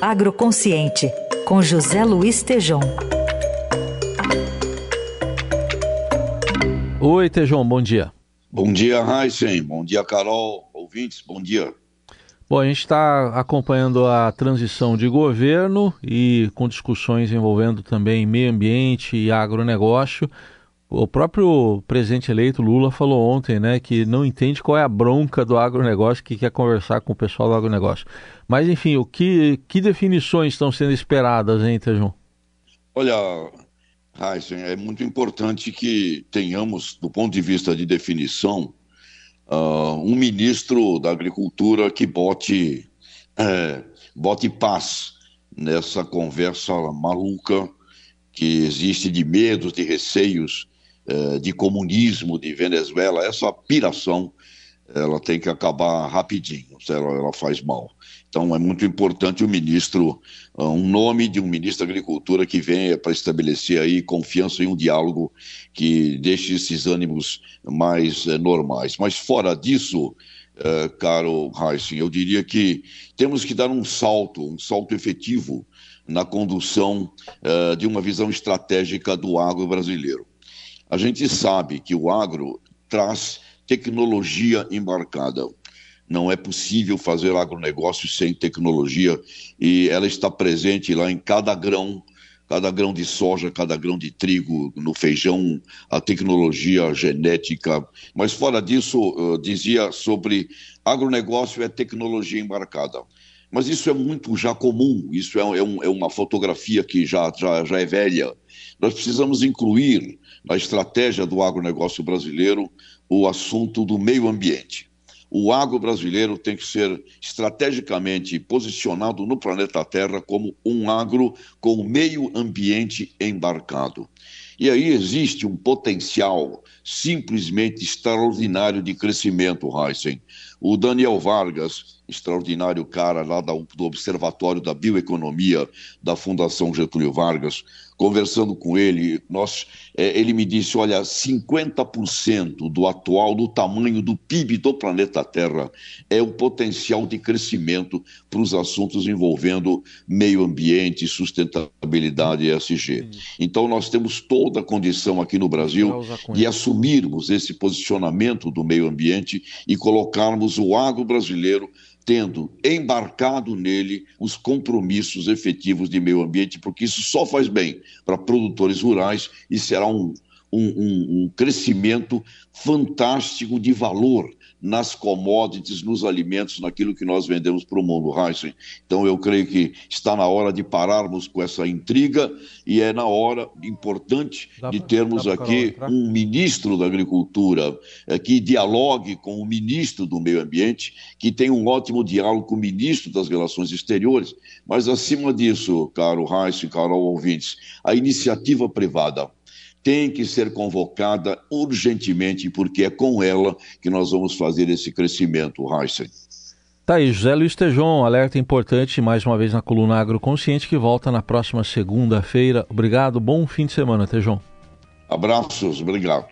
Agroconsciente, com José Luiz Tejom. Oi, Tejom, bom dia. Bom dia, Heisen. Bom dia, Carol. Ouvintes, bom dia. Bom, a gente está acompanhando a transição de governo e com discussões envolvendo também meio ambiente e agronegócio. O próprio presidente eleito Lula falou ontem, né, que não entende qual é a bronca do agronegócio, que quer conversar com o pessoal do agronegócio. Mas, enfim, o que, que definições estão sendo esperadas, hein, Tejão? Olha, Heisen, é muito importante que tenhamos, do ponto de vista de definição, uh, um ministro da Agricultura que bote, é, bote paz nessa conversa maluca que existe de medos, de receios de comunismo de Venezuela, essa piração ela tem que acabar rapidinho, ela, ela faz mal. Então é muito importante o ministro, ah, um nome de um ministro da Agricultura que venha para estabelecer aí confiança em um diálogo que deixe esses ânimos mais eh, normais. Mas fora disso, eh, caro Heisen, eu diria que temos que dar um salto, um salto efetivo na condução de uma visão estratégica do agro brasileiro. A gente sabe que o agro traz tecnologia embarcada. Não é possível fazer agronegócio sem tecnologia e ela está presente lá em cada grão, cada grão de soja, cada grão de trigo, no feijão, a tecnologia genética. Mas fora disso, eu dizia sobre agronegócio é tecnologia embarcada. Mas isso é muito já comum, isso é, é, um, é uma fotografia que já, já, já é velha. Nós precisamos incluir na estratégia do agronegócio brasileiro o assunto do meio ambiente. O agro brasileiro tem que ser estrategicamente posicionado no planeta Terra como um agro com meio ambiente embarcado. E aí existe um potencial simplesmente extraordinário de crescimento, Heisen. O Daniel Vargas, extraordinário cara lá do Observatório da Bioeconomia da Fundação Getúlio Vargas, conversando com ele, nós, é, ele me disse: olha, 50% do atual, do tamanho do PIB do planeta Terra, é o potencial de crescimento para os assuntos envolvendo meio ambiente, sustentabilidade e ESG. Então, nós temos toda a condição aqui no Brasil de assumirmos esse posicionamento do meio ambiente e colocarmos o agro brasileiro tendo embarcado nele os compromissos efetivos de meio ambiente, porque isso só faz bem para produtores rurais e será um, um, um, um crescimento fantástico de valor nas commodities, nos alimentos, naquilo que nós vendemos para o mundo, Heisen. Então eu creio que está na hora de pararmos com essa intriga e é na hora importante de termos aqui um ministro da Agricultura é, que dialogue com o ministro do Meio Ambiente, que tenha um ótimo diálogo com o ministro das Relações Exteriores, mas acima disso, caro Heisen, caro ouvintes, a iniciativa privada tem que ser convocada urgentemente, porque é com ela que nós vamos fazer esse crescimento, Heisen. Tá aí, José Luiz Tejon, alerta importante mais uma vez na coluna Agroconsciente, que volta na próxima segunda-feira. Obrigado, bom fim de semana, Tejon. Abraços, obrigado.